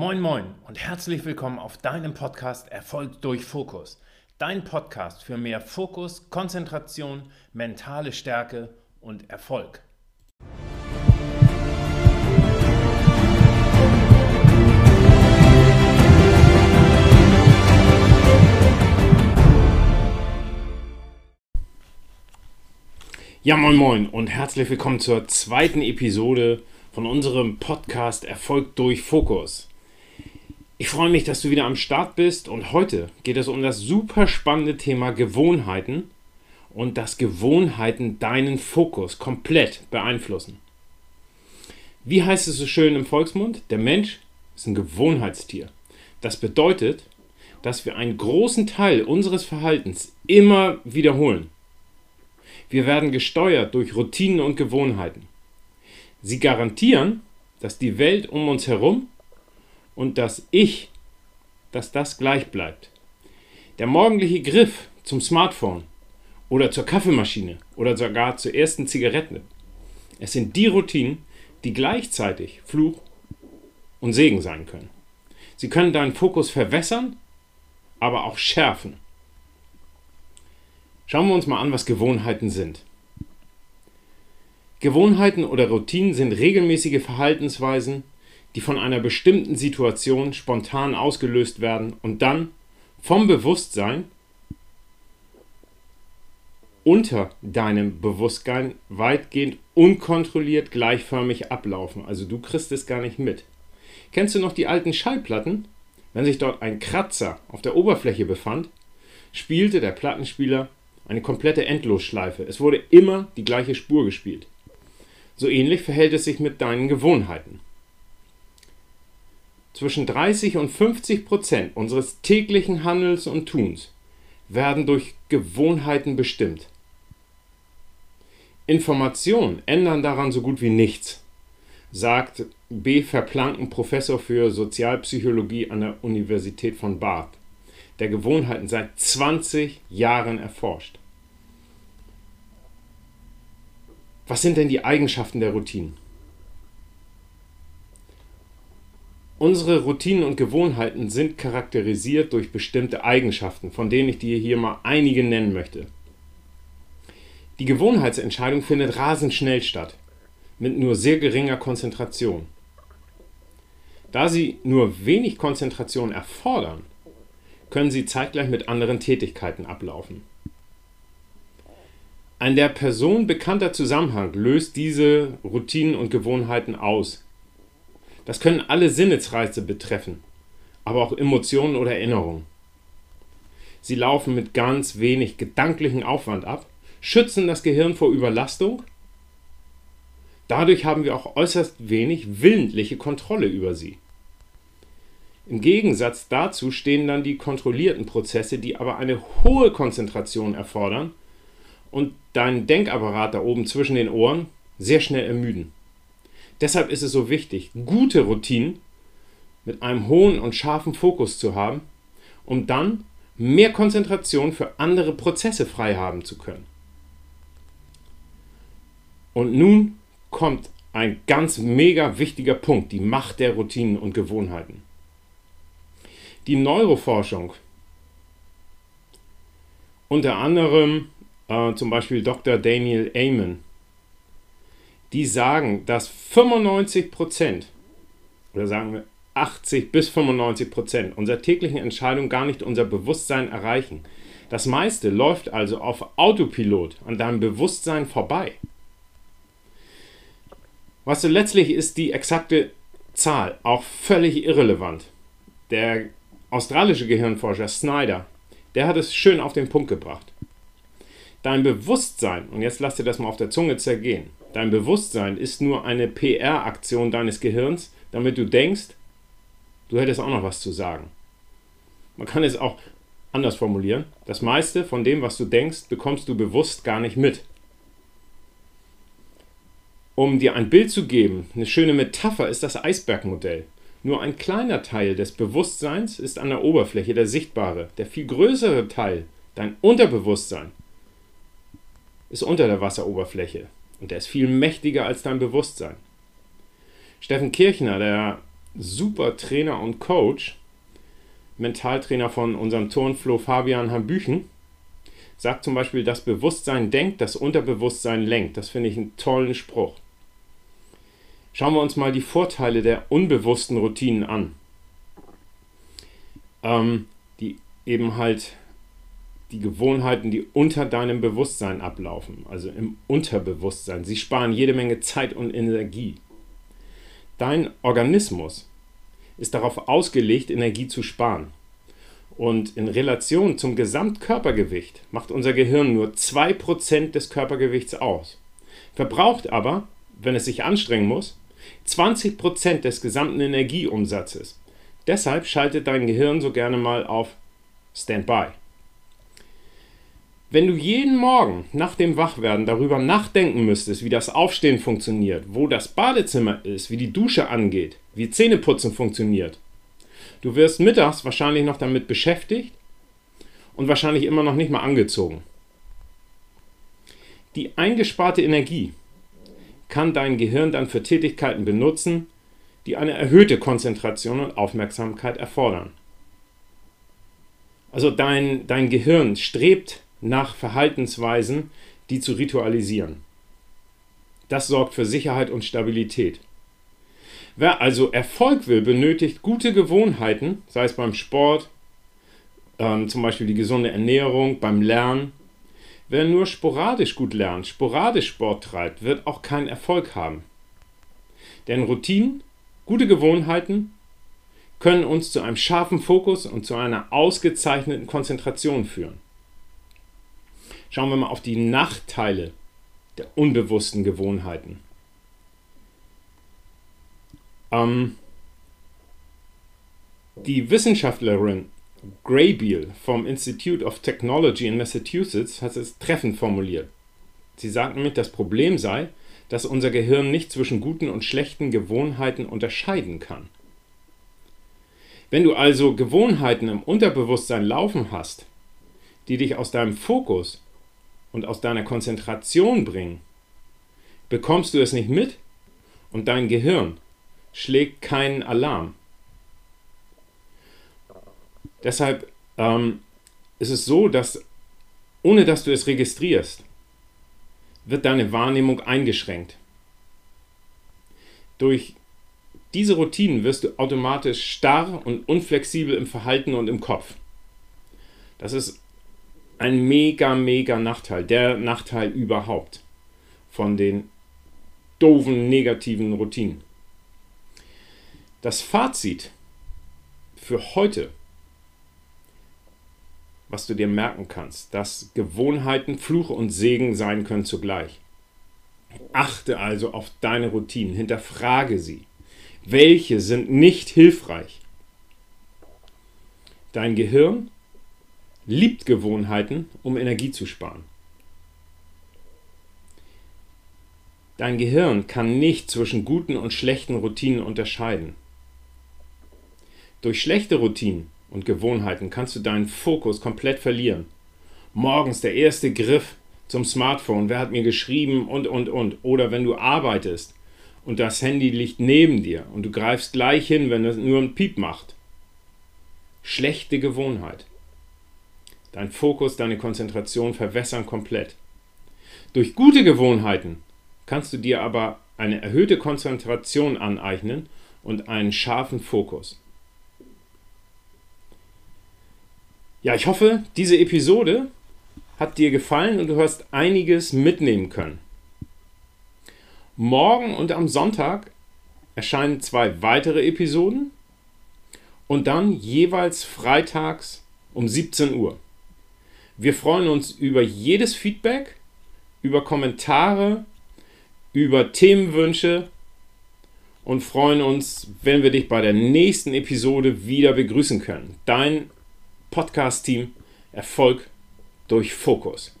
Moin Moin und herzlich willkommen auf deinem Podcast Erfolg durch Fokus. Dein Podcast für mehr Fokus, Konzentration, mentale Stärke und Erfolg. Ja, moin moin und herzlich willkommen zur zweiten Episode von unserem Podcast Erfolg durch Fokus. Ich freue mich, dass du wieder am Start bist und heute geht es um das super spannende Thema Gewohnheiten und dass Gewohnheiten deinen Fokus komplett beeinflussen. Wie heißt es so schön im Volksmund? Der Mensch ist ein Gewohnheitstier. Das bedeutet, dass wir einen großen Teil unseres Verhaltens immer wiederholen. Wir werden gesteuert durch Routinen und Gewohnheiten. Sie garantieren, dass die Welt um uns herum und das Ich, dass das gleich bleibt. Der morgendliche Griff zum Smartphone oder zur Kaffeemaschine oder sogar zur ersten Zigarette. Es sind die Routinen, die gleichzeitig Fluch und Segen sein können. Sie können deinen Fokus verwässern, aber auch schärfen. Schauen wir uns mal an, was Gewohnheiten sind. Gewohnheiten oder Routinen sind regelmäßige Verhaltensweisen, die von einer bestimmten Situation spontan ausgelöst werden und dann vom Bewusstsein unter deinem Bewusstsein weitgehend unkontrolliert gleichförmig ablaufen. Also du kriegst es gar nicht mit. Kennst du noch die alten Schallplatten? Wenn sich dort ein Kratzer auf der Oberfläche befand, spielte der Plattenspieler eine komplette Endlosschleife. Es wurde immer die gleiche Spur gespielt. So ähnlich verhält es sich mit deinen Gewohnheiten. Zwischen 30 und 50 Prozent unseres täglichen Handels und Tuns werden durch Gewohnheiten bestimmt. Informationen ändern daran so gut wie nichts, sagt B. Verplanken, Professor für Sozialpsychologie an der Universität von Bath der Gewohnheiten seit 20 Jahren erforscht. Was sind denn die Eigenschaften der Routinen? Unsere Routinen und Gewohnheiten sind charakterisiert durch bestimmte Eigenschaften, von denen ich dir hier mal einige nennen möchte. Die Gewohnheitsentscheidung findet rasend schnell statt, mit nur sehr geringer Konzentration. Da sie nur wenig Konzentration erfordern, können sie zeitgleich mit anderen Tätigkeiten ablaufen. Ein der Person bekannter Zusammenhang löst diese Routinen und Gewohnheiten aus. Das können alle Sinnesreize betreffen, aber auch Emotionen oder Erinnerungen. Sie laufen mit ganz wenig gedanklichen Aufwand ab, schützen das Gehirn vor Überlastung. Dadurch haben wir auch äußerst wenig willentliche Kontrolle über sie. Im Gegensatz dazu stehen dann die kontrollierten Prozesse, die aber eine hohe Konzentration erfordern und deinen Denkapparat da oben zwischen den Ohren sehr schnell ermüden. Deshalb ist es so wichtig, gute Routinen mit einem hohen und scharfen Fokus zu haben, um dann mehr Konzentration für andere Prozesse frei haben zu können. Und nun kommt ein ganz mega wichtiger Punkt, die Macht der Routinen und Gewohnheiten. Die Neuroforschung, unter anderem äh, zum Beispiel Dr. Daniel Amen, die sagen, dass 95 Prozent oder sagen wir 80 bis 95 Prozent unserer täglichen Entscheidungen gar nicht unser Bewusstsein erreichen. Das meiste läuft also auf Autopilot an deinem Bewusstsein vorbei. Was so letztlich ist die exakte Zahl auch völlig irrelevant. Der australische Gehirnforscher Snyder, der hat es schön auf den Punkt gebracht. Dein Bewusstsein, und jetzt lass dir das mal auf der Zunge zergehen, dein Bewusstsein ist nur eine PR-Aktion deines Gehirns, damit du denkst, du hättest auch noch was zu sagen. Man kann es auch anders formulieren. Das meiste von dem, was du denkst, bekommst du bewusst gar nicht mit. Um dir ein Bild zu geben, eine schöne Metapher ist das Eisbergmodell. Nur ein kleiner Teil des Bewusstseins ist an der Oberfläche der sichtbare. Der viel größere Teil, dein Unterbewusstsein, ist unter der Wasseroberfläche und der ist viel mächtiger als dein Bewusstsein. Steffen Kirchner, der super Trainer und Coach, Mentaltrainer von unserem Turnflow Fabian Hambüchen, sagt zum Beispiel, das Bewusstsein denkt, das Unterbewusstsein lenkt. Das finde ich einen tollen Spruch. Schauen wir uns mal die Vorteile der unbewussten Routinen an. Ähm, die eben halt die Gewohnheiten, die unter deinem Bewusstsein ablaufen, also im Unterbewusstsein. Sie sparen jede Menge Zeit und Energie. Dein Organismus ist darauf ausgelegt, Energie zu sparen. Und in Relation zum Gesamtkörpergewicht macht unser Gehirn nur 2% des Körpergewichts aus. Verbraucht aber, wenn es sich anstrengen muss, 20% des gesamten Energieumsatzes. Deshalb schaltet dein Gehirn so gerne mal auf Standby. Wenn du jeden Morgen nach dem Wachwerden darüber nachdenken müsstest, wie das Aufstehen funktioniert, wo das Badezimmer ist, wie die Dusche angeht, wie Zähneputzen funktioniert, du wirst mittags wahrscheinlich noch damit beschäftigt und wahrscheinlich immer noch nicht mal angezogen. Die eingesparte Energie kann dein Gehirn dann für Tätigkeiten benutzen, die eine erhöhte Konzentration und Aufmerksamkeit erfordern. Also dein, dein Gehirn strebt nach Verhaltensweisen, die zu ritualisieren. Das sorgt für Sicherheit und Stabilität. Wer also Erfolg will, benötigt gute Gewohnheiten, sei es beim Sport, ähm, zum Beispiel die gesunde Ernährung, beim Lernen. Wer nur sporadisch gut lernt, sporadisch Sport treibt, wird auch keinen Erfolg haben. Denn Routinen, gute Gewohnheiten können uns zu einem scharfen Fokus und zu einer ausgezeichneten Konzentration führen. Schauen wir mal auf die Nachteile der unbewussten Gewohnheiten. Ähm, die Wissenschaftlerin Graybiel vom Institute of Technology in Massachusetts hat es treffend formuliert. Sie sagt nämlich, das Problem sei, dass unser Gehirn nicht zwischen guten und schlechten Gewohnheiten unterscheiden kann. Wenn du also Gewohnheiten im Unterbewusstsein laufen hast, die dich aus deinem Fokus und aus deiner Konzentration bringen, bekommst du es nicht mit und dein Gehirn schlägt keinen Alarm. Deshalb ähm, ist es so, dass ohne dass du es registrierst, wird deine Wahrnehmung eingeschränkt. Durch diese Routinen wirst du automatisch starr und unflexibel im Verhalten und im Kopf. Das ist ein mega, mega Nachteil, der Nachteil überhaupt von den doofen, negativen Routinen. Das Fazit für heute, was du dir merken kannst, dass Gewohnheiten Fluch und Segen sein können zugleich. Achte also auf deine Routinen, hinterfrage sie. Welche sind nicht hilfreich? Dein Gehirn liebt Gewohnheiten, um Energie zu sparen. Dein Gehirn kann nicht zwischen guten und schlechten Routinen unterscheiden. Durch schlechte Routinen und Gewohnheiten kannst du deinen Fokus komplett verlieren. Morgens der erste Griff zum Smartphone, wer hat mir geschrieben und, und, und. Oder wenn du arbeitest und das Handy liegt neben dir und du greifst gleich hin, wenn es nur ein Piep macht. Schlechte Gewohnheit. Dein Fokus, deine Konzentration verwässern komplett. Durch gute Gewohnheiten kannst du dir aber eine erhöhte Konzentration aneignen und einen scharfen Fokus. Ja, ich hoffe, diese Episode hat dir gefallen und du hast einiges mitnehmen können. Morgen und am Sonntag erscheinen zwei weitere Episoden und dann jeweils freitags um 17 Uhr. Wir freuen uns über jedes Feedback, über Kommentare, über Themenwünsche und freuen uns, wenn wir dich bei der nächsten Episode wieder begrüßen können. Dein Podcast-Team Erfolg durch Fokus.